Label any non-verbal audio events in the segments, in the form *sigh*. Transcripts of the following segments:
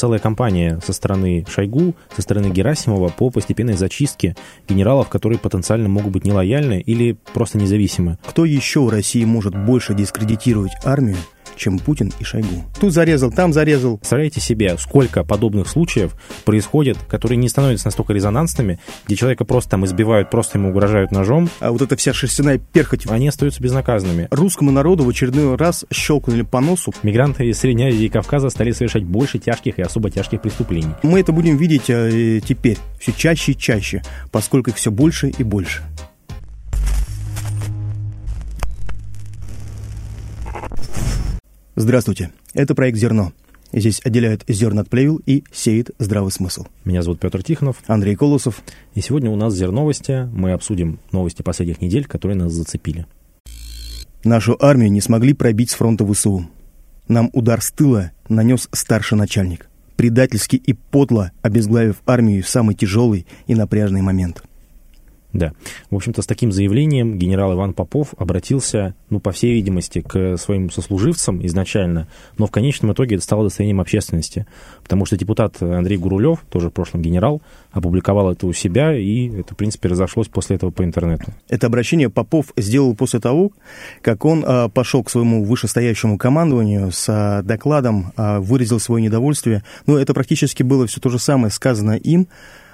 целая кампания со стороны Шойгу, со стороны Герасимова по постепенной зачистке генералов, которые потенциально могут быть нелояльны или просто независимы. Кто еще в России может больше дискредитировать армию, чем Путин и Шойгу. Тут зарезал, там зарезал. Представляете себе, сколько подобных случаев происходит, которые не становятся настолько резонансными, где человека просто там избивают, просто ему угрожают ножом. А вот эта вся шерстяная перхоть. Они остаются безнаказанными. Русскому народу в очередной раз щелкнули по носу. Мигранты из Средней Азии и Кавказа стали совершать больше тяжких и особо тяжких преступлений. Мы это будем видеть э, теперь все чаще и чаще, поскольку их все больше и больше. Здравствуйте, это проект «Зерно». Здесь отделяют зерна от плевел и сеет здравый смысл. Меня зовут Петр Тихонов. Андрей Колосов. И сегодня у нас «Зерновости». Мы обсудим новости последних недель, которые нас зацепили. Нашу армию не смогли пробить с фронта ВСУ. Нам удар с тыла нанес старший начальник, предательски и подло обезглавив армию в самый тяжелый и напряжный момент – да. В общем-то, с таким заявлением генерал Иван Попов обратился, ну, по всей видимости, к своим сослуживцам изначально, но в конечном итоге это стало достоянием общественности, потому что депутат Андрей Гурулев, тоже в прошлом генерал, опубликовал это у себя, и это, в принципе, разошлось после этого по интернету. Это обращение Попов сделал после того, как он а, пошел к своему вышестоящему командованию с а, докладом, а, выразил свое недовольствие. Ну, это практически было все то же самое сказано им,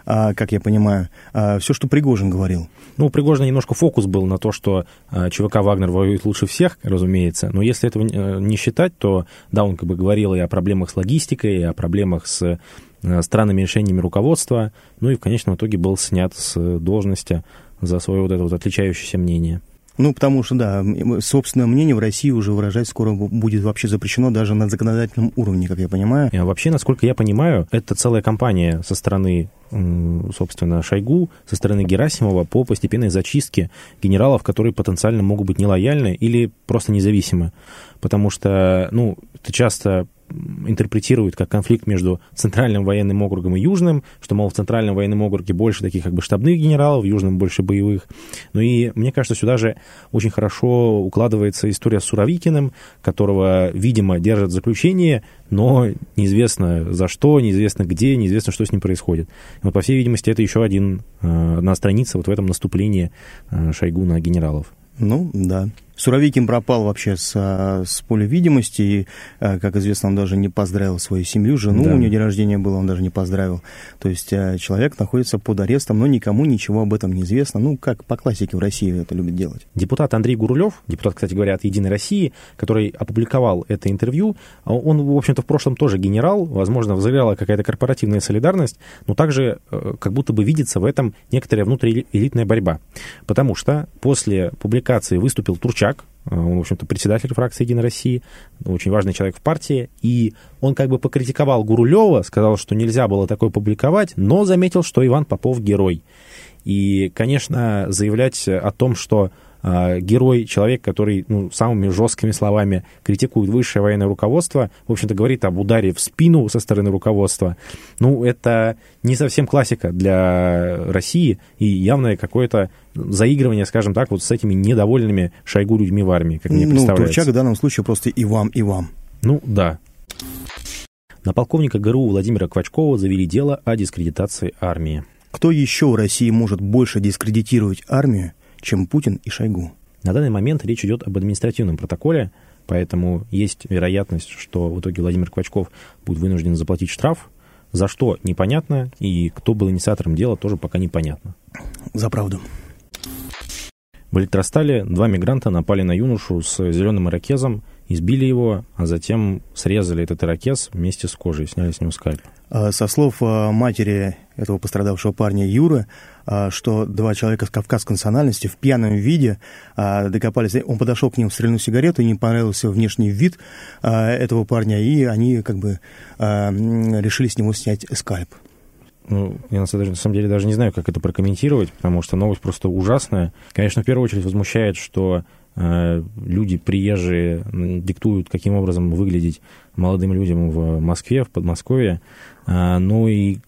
как я понимаю, а, все, что Пригожин говорил. Ну, у Пригожина немножко фокус был на то, что а, ЧВК «Вагнер» воюет лучше всех, разумеется, но если этого не считать, то, да, он как бы говорил и о проблемах с логистикой, и о проблемах с странными решениями руководства, ну и в конечном итоге был снят с должности за свое вот это вот отличающееся мнение. Ну, потому что, да, собственное мнение в России уже выражать скоро будет вообще запрещено даже на законодательном уровне, как я понимаю. А вообще, насколько я понимаю, это целая кампания со стороны собственно, Шойгу, со стороны Герасимова по постепенной зачистке генералов, которые потенциально могут быть нелояльны или просто независимы. Потому что, ну, это часто интерпретируют как конфликт между Центральным военным округом и Южным, что, мол, в Центральном военном округе больше таких как бы штабных генералов, в Южном больше боевых. Ну и мне кажется, сюда же очень хорошо укладывается история с Суровикиным, которого, видимо, держат в заключении, но неизвестно за что, неизвестно где, неизвестно, что с ним происходит. И вот, по всей видимости, это еще один, э, одна страница вот в этом наступлении э, Шойгу на генералов. Ну, да. Суровикин пропал вообще с, а, с поля видимости, и, а, как известно, он даже не поздравил свою семью, жену, да. у нее день рождения было, он даже не поздравил. То есть а, человек находится под арестом, но никому ничего об этом не известно, ну, как по классике в России это любят делать. Депутат Андрей Гурулев, депутат, кстати говоря, от «Единой России», который опубликовал это интервью, он, в общем-то, в прошлом тоже генерал, возможно, взыграла какая-то корпоративная солидарность, но также э, как будто бы видится в этом некоторая внутриэлитная борьба. Потому что после публикации выступил Турчак, он, в общем-то, председатель фракции «Единой России», очень важный человек в партии, и он как бы покритиковал Гурулева, сказал, что нельзя было такое публиковать, но заметил, что Иван Попов герой. И, конечно, заявлять о том, что э, герой, человек, который ну, самыми жесткими словами критикует высшее военное руководство, в общем-то, говорит об ударе в спину со стороны руководства. Ну, это не совсем классика для России и явное какое-то заигрывание, скажем так, вот с этими недовольными Шойгу людьми в армии, как мне ну, представляется. Турчак в данном случае просто и вам, и вам. Ну, да. На полковника ГРУ Владимира Квачкова завели дело о дискредитации армии. Кто еще в России может больше дискредитировать армию, чем Путин и Шойгу. На данный момент речь идет об административном протоколе, поэтому есть вероятность, что в итоге Владимир Квачков будет вынужден заплатить штраф, за что непонятно, и кто был инициатором дела, тоже пока непонятно. За правду. В электростале два мигранта напали на юношу с зеленым ирокезом, избили его, а затем срезали этот ирокез вместе с кожей, сняли с него скальп. А, со слов а, матери этого пострадавшего парня Юры, а, что два человека с кавказской национальности в пьяном виде докопались. Он подошел к ним, стрельнул сигарету, не понравился внешний вид этого парня, и они как бы решили с него снять скальп. Ну, я на самом деле даже не знаю, как это прокомментировать, потому что новость просто ужасная. Конечно, в первую очередь возмущает, что люди приезжие диктуют, каким образом выглядеть молодым людям в Москве, в Подмосковье. Э, ну и,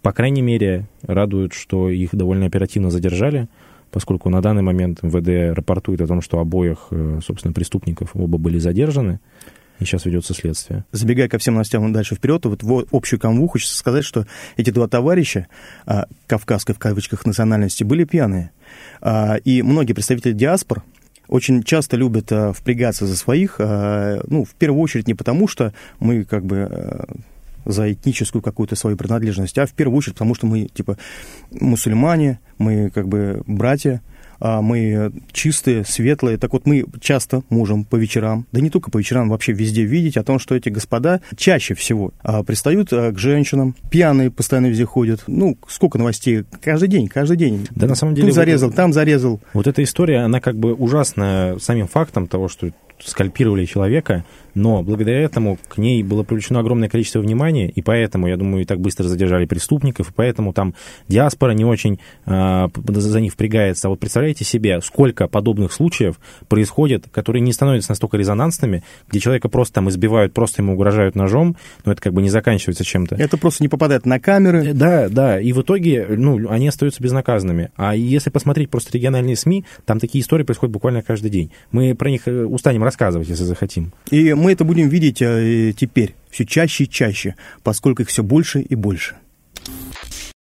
по крайней мере, радует, что их довольно оперативно задержали, поскольку на данный момент МВД рапортует о том, что обоих, э, собственно, преступников оба были задержаны. и сейчас ведется следствие. Забегая ко всем новостям дальше вперед, вот в общую канву хочется сказать, что эти два товарища а, кавказской в кавычках национальности были пьяные. А, и многие представители диаспор очень часто любят а, впрягаться за своих, а, ну, в первую очередь не потому, что мы как бы а, за этническую какую-то свою принадлежность, а в первую очередь потому, что мы, типа, мусульмане, мы как бы братья, мы чистые, светлые. Так вот, мы часто можем по вечерам, да не только по вечерам, вообще везде видеть о том, что эти господа чаще всего а, пристают а, к женщинам, пьяные постоянно везде ходят. Ну, сколько новостей? Каждый день, каждый день. Да, на самом деле... Тут зарезал, вот, там зарезал. Вот эта история, она как бы ужасна самим фактом того, что скальпировали человека, но благодаря этому к ней было привлечено огромное количество внимания, и поэтому, я думаю, и так быстро задержали преступников, и поэтому там диаспора не очень э, за них впрягается. А вот представляете себе, сколько подобных случаев происходит, которые не становятся настолько резонансными, где человека просто там избивают, просто ему угрожают ножом, но это как бы не заканчивается чем-то. Это просто не попадает на камеры. Э, да, да, и в итоге, ну, они остаются безнаказанными. А если посмотреть просто региональные СМИ, там такие истории происходят буквально каждый день. Мы про них э, устанем рассказывать, если захотим. И мы это будем видеть э, теперь все чаще и чаще, поскольку их все больше и больше.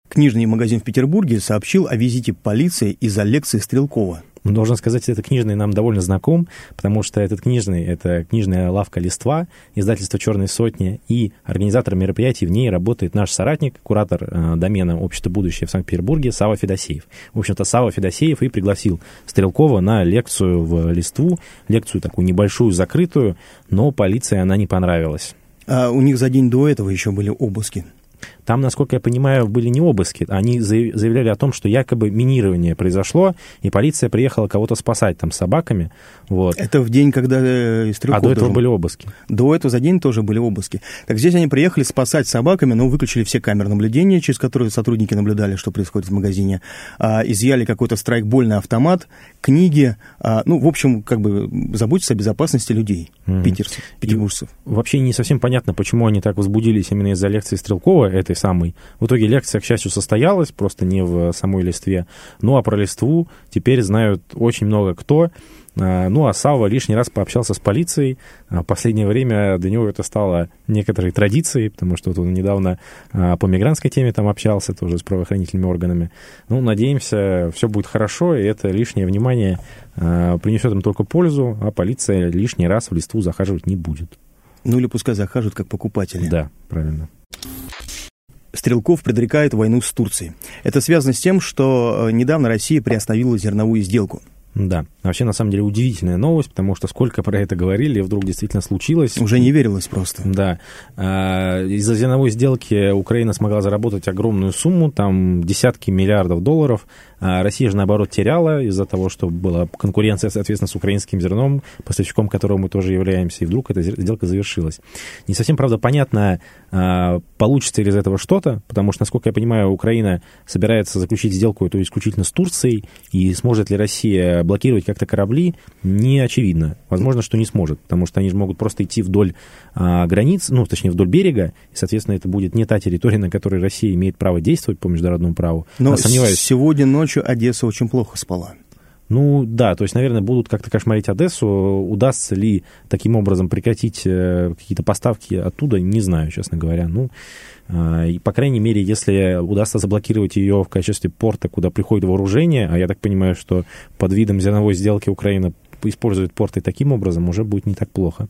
Книжный магазин в Петербурге сообщил о визите полиции из-за лекции Стрелкова. Должен сказать, этот книжный нам довольно знаком, потому что этот книжный — это книжная лавка «Листва», издательство «Черной сотни», и организатор мероприятий в ней работает наш соратник, куратор э, домена «Общество будущее» в Санкт-Петербурге Сава Федосеев. В общем-то, Сава Федосеев и пригласил Стрелкова на лекцию в «Листву», лекцию такую небольшую, закрытую, но полиции она не понравилась. А у них за день до этого еще были обыски. Там, насколько я понимаю, были не обыски. Они заявляли о том, что якобы минирование произошло, и полиция приехала кого-то спасать там с собаками. Вот. Это в день, когда э, А до этого должен... были обыски? До этого за день тоже были обыски. Так здесь они приехали спасать собаками, но выключили все камеры наблюдения, через которые сотрудники наблюдали, что происходит в магазине. А, изъяли какой-то страйкбольный автомат, книги. А, ну, в общем, как бы заботиться о безопасности людей, mm-hmm. питерцев, петербуржцев. И вообще не совсем понятно, почему они так возбудились именно из-за лекции Стрелкова этой самой. В итоге лекция, к счастью, состоялась, просто не в самой листве. Ну, а про листву теперь знают очень много кто. А, ну, а Сава лишний раз пообщался с полицией. А, в последнее время для него это стало некоторой традицией, потому что вот он недавно а, по мигрантской теме там общался тоже с правоохранительными органами. Ну, надеемся, все будет хорошо, и это лишнее внимание принесет им только пользу, а полиция лишний раз в листву захаживать не будет. Ну или пускай захаживают как покупатели. Да, правильно. Стрелков предрекает войну с Турцией. Это связано с тем, что э, недавно Россия приостановила зерновую сделку. Да, вообще на самом деле удивительная новость, потому что сколько про это говорили, и вдруг действительно случилось. Уже не верилось просто. Да. А, из-за зерновой сделки Украина смогла заработать огромную сумму, там десятки миллиардов долларов, а Россия же, наоборот, теряла из-за того, что была конкуренция, соответственно, с украинским зерном, поставщиком которого мы тоже являемся, и вдруг эта сделка завершилась. Не совсем, правда, понятно, а, получится ли из этого что-то, потому что, насколько я понимаю, Украина собирается заключить сделку эту исключительно с Турцией, и сможет ли Россия блокировать как-то корабли, не очевидно. Возможно, что не сможет, потому что они же могут просто идти вдоль а, границ, ну, точнее, вдоль берега, и, соответственно, это будет не та территория, на которой Россия имеет право действовать по международному праву. Но а сомневаюсь. сегодня ночью ночью Одесса очень плохо спала. Ну да, то есть, наверное, будут как-то кошмарить Одессу. Удастся ли таким образом прекратить э, какие-то поставки оттуда, не знаю, честно говоря. Ну, э, и, по крайней мере, если удастся заблокировать ее в качестве порта, куда приходит вооружение, а я так понимаю, что под видом зерновой сделки Украина использует порты таким образом, уже будет не так плохо.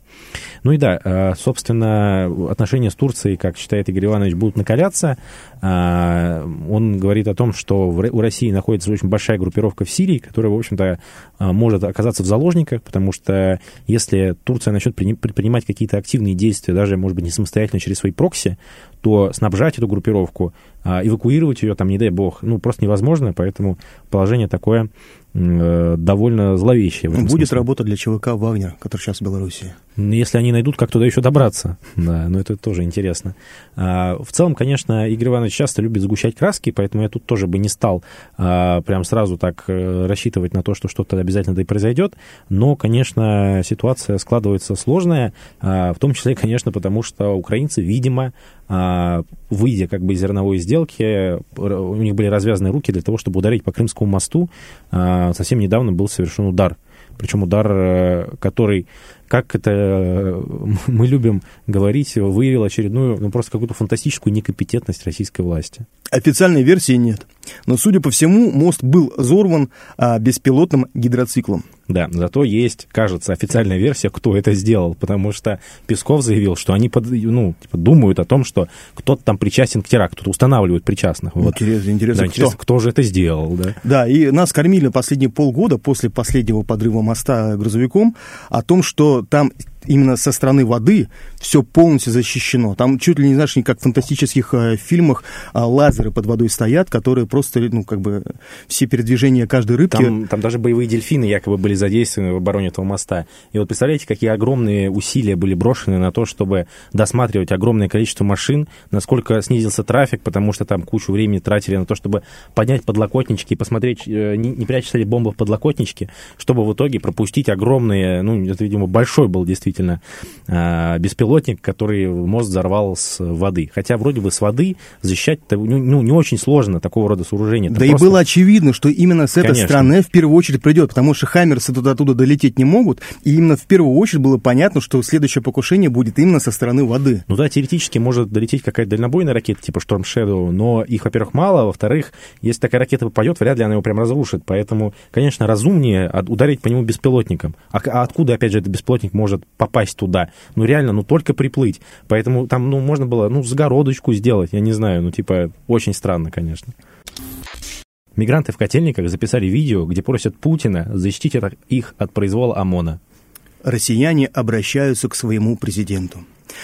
Ну и да, э, собственно, отношения с Турцией, как считает Игорь Иванович, будут накаляться. Э, он говорит о том, что у России находится очень большая группировка в Сирии, которая, в общем-то, э, может оказаться в заложниках, потому что если Турция начнет предпринимать какие-то активные действия, даже, может быть, не самостоятельно через свои прокси, то снабжать эту группировку, эвакуировать ее, там, не дай бог, ну, просто невозможно, поэтому положение такое довольно зловещее. Будет смысле. работа для ЧВК «Вагнер», который сейчас в Беларуси. Если они найдут, как туда еще добраться. Да, но это тоже интересно. А, в целом, конечно, Игорь Иванович часто любит сгущать краски, поэтому я тут тоже бы не стал а, прям сразу так э, рассчитывать на то, что что-то обязательно да и произойдет. Но, конечно, ситуация складывается сложная, а, в том числе, конечно, потому что украинцы, видимо, выйдя как бы из зерновой сделки, у них были развязаны руки для того, чтобы ударить по Крымскому мосту. Совсем недавно был совершен удар Причем удар, э, который как это э, *laughs* мы любим говорить, выявил очередную, ну, просто какую-то фантастическую некомпетентность российской власти. Официальной версии нет. Но, судя по всему, мост был взорван а, беспилотным гидроциклом. Да, зато есть, кажется, официальная версия, кто это сделал, потому что Песков заявил, что они под, ну, типа, думают о том, что кто-то там причастен к теракту, устанавливают причастных. Вот. Интересно, интересно, да, кто? интересно, кто же это сделал, да? Да, и нас кормили последние полгода после последнего подрыва моста грузовиком о том, что там именно со стороны воды все полностью защищено. Там чуть ли не, знаешь, не как в фантастических э, фильмах э, лазеры под водой стоят, которые просто, ну, как бы все передвижения каждой рыбки... Там, там даже боевые дельфины якобы были задействованы в обороне этого моста. И вот представляете, какие огромные усилия были брошены на то, чтобы досматривать огромное количество машин, насколько снизился трафик, потому что там кучу времени тратили на то, чтобы поднять подлокотнички и посмотреть, э, не, не прячется ли бомба в подлокотничке, чтобы в итоге пропустить огромные, ну, это, видимо, большой был действительно э, беспилотник, который мост взорвал с воды. Хотя вроде бы с воды защищать ну, ну, не очень сложно такого рода сооружения. Да просто... и было очевидно, что именно с этой Конечно. стороны в первую очередь придет, потому что Хаммерсы туда оттуда долететь не могут, и именно в первую очередь было понятно, что следующее покушение будет именно со стороны воды. Ну да, теоретически может долететь какая-то дальнобойная ракета типа Storm Shadow, но их, во-первых, мало, во-вторых, если такая ракета попадет, вряд ли она его прям разрушит. Поэтому, конечно, разумнее ударить по нему беспилотником. А, а откуда, опять же, этот беспилотник может попасть туда? Ну реально, ну только приплыть. Поэтому там, ну, можно было, ну, загородочку сделать, я не знаю, ну, типа, очень странно, конечно. Мигранты в котельниках записали видео, где просят Путина защитить их от произвола ОМОНа. Россияне обращаются к своему президенту.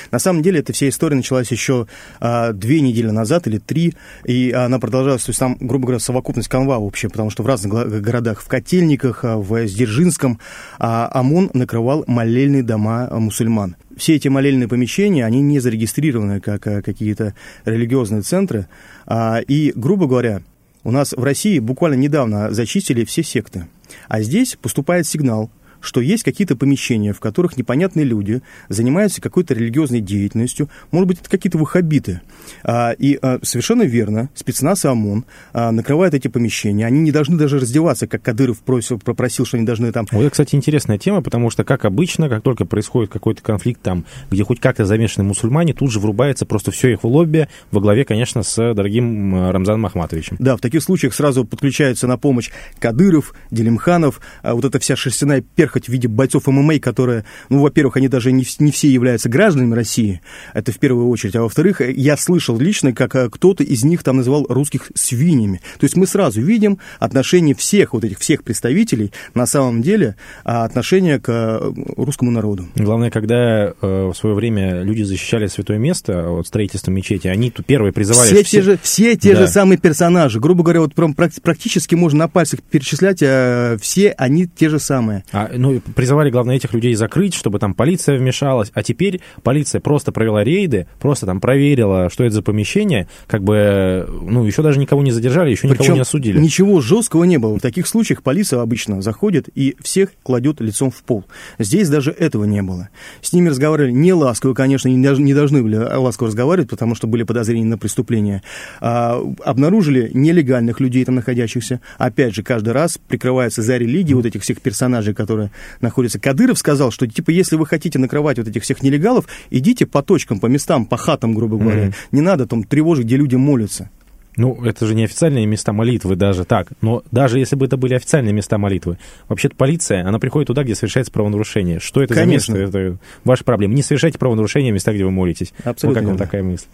На самом деле, эта вся история началась еще а, две недели назад или три, и она продолжалась, то есть там, грубо говоря, совокупность канва вообще, потому что в разных городах, в Котельниках, а, в Сдержинском, а, ОМОН накрывал молельные дома мусульман. Все эти молельные помещения, они не зарегистрированы как а, какие-то религиозные центры, а, и, грубо говоря, у нас в России буквально недавно зачистили все секты. А здесь поступает сигнал что есть какие-то помещения, в которых непонятные люди занимаются какой-то религиозной деятельностью, может быть, это какие-то ваххабиты. А, и а, совершенно верно, спецназ и ОМОН а, накрывают эти помещения, они не должны даже раздеваться, как Кадыров просил, попросил, что они должны там... Вот это, кстати, интересная тема, потому что, как обычно, как только происходит какой-то конфликт там, где хоть как-то замешаны мусульмане, тут же врубается просто все их лобби, во главе, конечно, с дорогим Рамзаном Ахматовичем. Да, в таких случаях сразу подключаются на помощь Кадыров, Делимханов, вот эта вся шерстяная перха хоть в виде бойцов ММА, которые, ну, во-первых, они даже не, не все являются гражданами России, это в первую очередь, а во-вторых, я слышал лично, как э, кто-то из них там называл русских свиньями. То есть мы сразу видим отношение всех вот этих всех представителей, на самом деле, а, отношение к э, русскому народу. Главное, когда э, в свое время люди защищали святое место от строительства мечети, они тут первые призывали... Все, все, те же, все те да. же самые персонажи. Грубо говоря, вот прям практически можно на пальцах перечислять, а все они те же самые. А, ну, призывали, главное, этих людей закрыть, чтобы там полиция вмешалась, а теперь полиция просто провела рейды, просто там проверила, что это за помещение, как бы, ну, еще даже никого не задержали, еще Причем никого не осудили. ничего жесткого не было. В таких случаях полиция обычно заходит и всех кладет лицом в пол. Здесь даже этого не было. С ними разговаривали не ласково, конечно, не должны были ласково разговаривать, потому что были подозрения на преступление. А, обнаружили нелегальных людей там находящихся. Опять же, каждый раз прикрывается за религией вот этих всех персонажей, которые находится. Кадыров сказал, что, типа, если вы хотите накрывать вот этих всех нелегалов, идите по точкам, по местам, по хатам, грубо говоря. Mm-hmm. Не надо там тревожить, где люди молятся. Ну, это же не официальные места молитвы даже так. Но даже если бы это были официальные места молитвы, вообще-то полиция, она приходит туда, где совершается правонарушение. Что это Конечно. за место? Это ваша проблема. Не совершайте правонарушения в местах, где вы молитесь. Абсолютно. Ну, как вам такая мысль?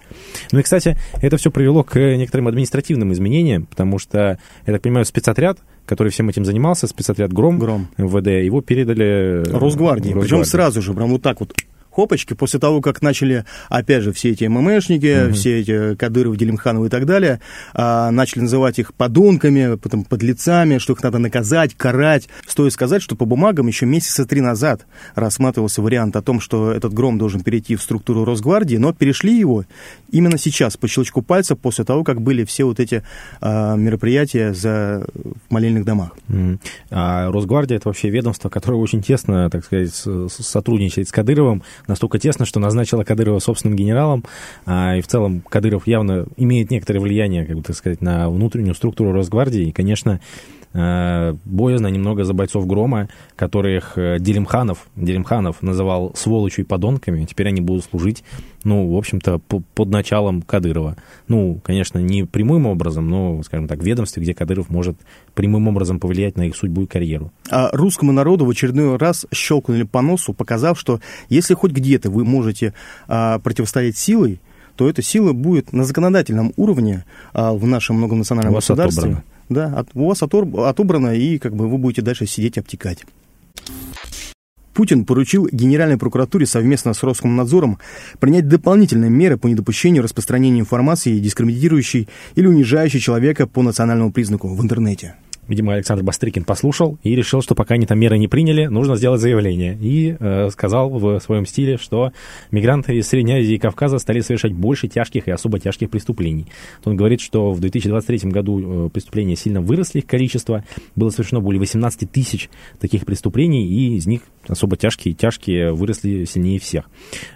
Ну и, кстати, это все привело к некоторым административным изменениям, потому что, я так понимаю, спецотряд, который всем этим занимался, спецотряд «Гром», Гром. МВД, его передали... Росгвардии. Росгвардии. Причем сразу же, прям вот так вот хопочки, после того, как начали, опять же, все эти ММшники, угу. все эти Кадыров, Делимхановы и так далее, а, начали называть их подонками, потом подлецами, что их надо наказать, карать. Стоит сказать, что по бумагам еще месяца три назад рассматривался вариант о том, что этот гром должен перейти в структуру Росгвардии, но перешли его именно сейчас, по щелчку пальца, после того, как были все вот эти а, мероприятия за, в молельных домах. Mm. А Росгвардия это вообще ведомство, которое очень тесно, так сказать, сотрудничает с Кадыровым, настолько тесно, что назначила Кадырова собственным генералом, а, и в целом Кадыров явно имеет некоторое влияние, как бы так сказать, на внутреннюю структуру Росгвардии, и, конечно, Э, боязно немного за бойцов Грома, которых э, Делимханов, Делимханов называл сволочью и подонками. Теперь они будут служить, ну, в общем-то, под началом Кадырова. Ну, конечно, не прямым образом, но, скажем так, в ведомстве, где Кадыров может прямым образом повлиять на их судьбу и карьеру. А русскому народу в очередной раз щелкнули по носу, показав, что если хоть где-то вы можете а, противостоять силой, то эта сила будет на законодательном уровне а, в нашем многонациональном государстве. Отобрано. Да, от, у вас отобрано, и как бы вы будете дальше сидеть и обтекать. Путин поручил Генеральной прокуратуре совместно с Роскомнадзором принять дополнительные меры по недопущению распространения информации, дискриминирующей или унижающей человека по национальному признаку в интернете. Видимо, Александр Бастрыкин послушал и решил, что пока они там меры не приняли, нужно сделать заявление. И э, сказал в своем стиле, что мигранты из Средней Азии и Кавказа стали совершать больше тяжких и особо тяжких преступлений. Он говорит, что в 2023 году э, преступления сильно выросли, их количество. Было совершено более 18 тысяч таких преступлений, и из них особо тяжкие и тяжкие выросли сильнее всех.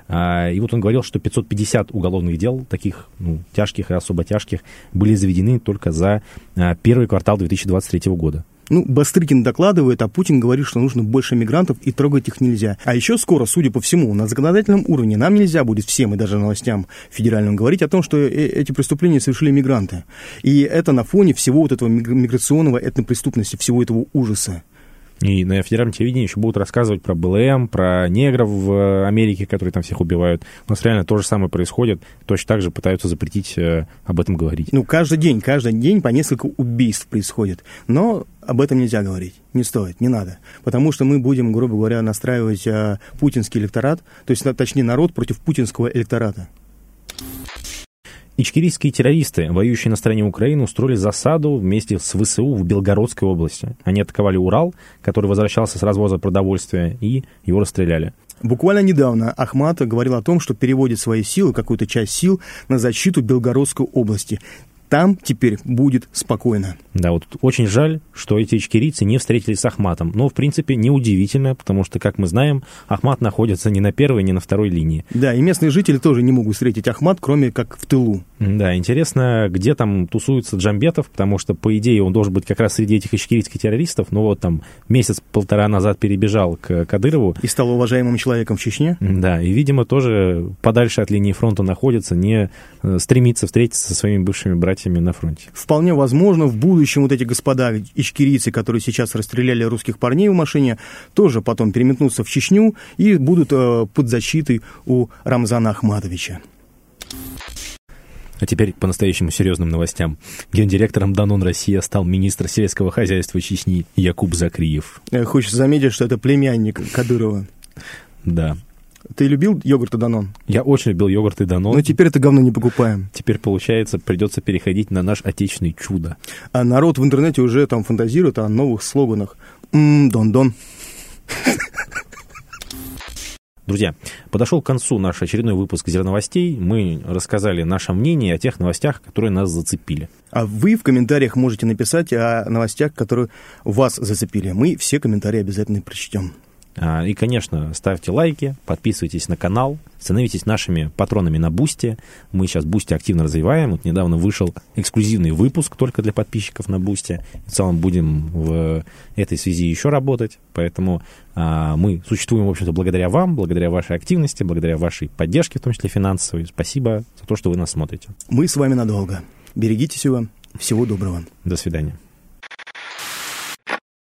А, и вот он говорил, что 550 уголовных дел, таких ну, тяжких и особо тяжких, были заведены только за а, первый квартал 2023 года. Ну, Бастрыкин докладывает, а Путин говорит, что нужно больше мигрантов и трогать их нельзя. А еще скоро, судя по всему, на законодательном уровне нам нельзя будет всем и даже новостям федеральным говорить о том, что э, эти преступления совершили мигранты. И это на фоне всего вот этого миграционного этнопреступности, всего этого ужаса. И на федеральном телевидении еще будут рассказывать про БЛМ, про негров в Америке, которые там всех убивают. У нас реально то же самое происходит. Точно так же пытаются запретить э, об этом говорить. Ну, каждый день, каждый день по несколько убийств происходит. Но об этом нельзя говорить. Не стоит, не надо. Потому что мы будем, грубо говоря, настраивать э, путинский электорат, то есть, точнее, народ против путинского электората. Ичкерийские террористы, воюющие на стороне Украины, устроили засаду вместе с ВСУ в Белгородской области. Они атаковали Урал, который возвращался с развоза продовольствия, и его расстреляли. Буквально недавно Ахмат говорил о том, что переводит свои силы, какую-то часть сил, на защиту Белгородской области там теперь будет спокойно. Да, вот очень жаль, что эти ичкерийцы не встретились с Ахматом. Но, в принципе, неудивительно, потому что, как мы знаем, Ахмат находится не на первой, не на второй линии. Да, и местные жители тоже не могут встретить Ахмат, кроме как в тылу. Да, интересно, где там тусуется Джамбетов, потому что, по идее, он должен быть как раз среди этих ичкерийских террористов, но вот там месяц-полтора назад перебежал к Кадырову. И стал уважаемым человеком в Чечне. Да, и, видимо, тоже подальше от линии фронта находится, не э, стремится встретиться со своими бывшими братьями братьями на фронте. Вполне возможно, в будущем вот эти господа ичкерийцы, которые сейчас расстреляли русских парней в машине, тоже потом переметнутся в Чечню и будут э, под защитой у Рамзана Ахматовича. А теперь по-настоящему серьезным новостям. Гендиректором Данон Россия стал министр сельского хозяйства Чечни Якуб Закриев. Э, хочется заметить, что это племянник Кадырова. Да. Ты любил йогурт и Данон? Я очень любил йогурт и Данон. Но теперь это говно не покупаем. Теперь, получается, придется переходить на наш отечественный чудо. А народ в интернете уже там фантазирует о новых слоганах. Ммм, Дон-Дон. Друзья, подошел к концу наш очередной выпуск «Зерновостей». Мы рассказали наше мнение о тех новостях, которые нас зацепили. А вы в комментариях можете написать о новостях, которые вас зацепили. Мы все комментарии обязательно прочтем. А, и, конечно, ставьте лайки, подписывайтесь на канал, становитесь нашими патронами на Boosty. Мы сейчас Boosty активно развиваем. Вот недавно вышел эксклюзивный выпуск только для подписчиков на Boosty. В целом будем в этой связи еще работать. Поэтому а, мы существуем, в общем-то, благодаря вам, благодаря вашей активности, благодаря вашей поддержке, в том числе финансовой. Спасибо за то, что вы нас смотрите. Мы с вами надолго. Берегите себя. Всего доброго. До свидания.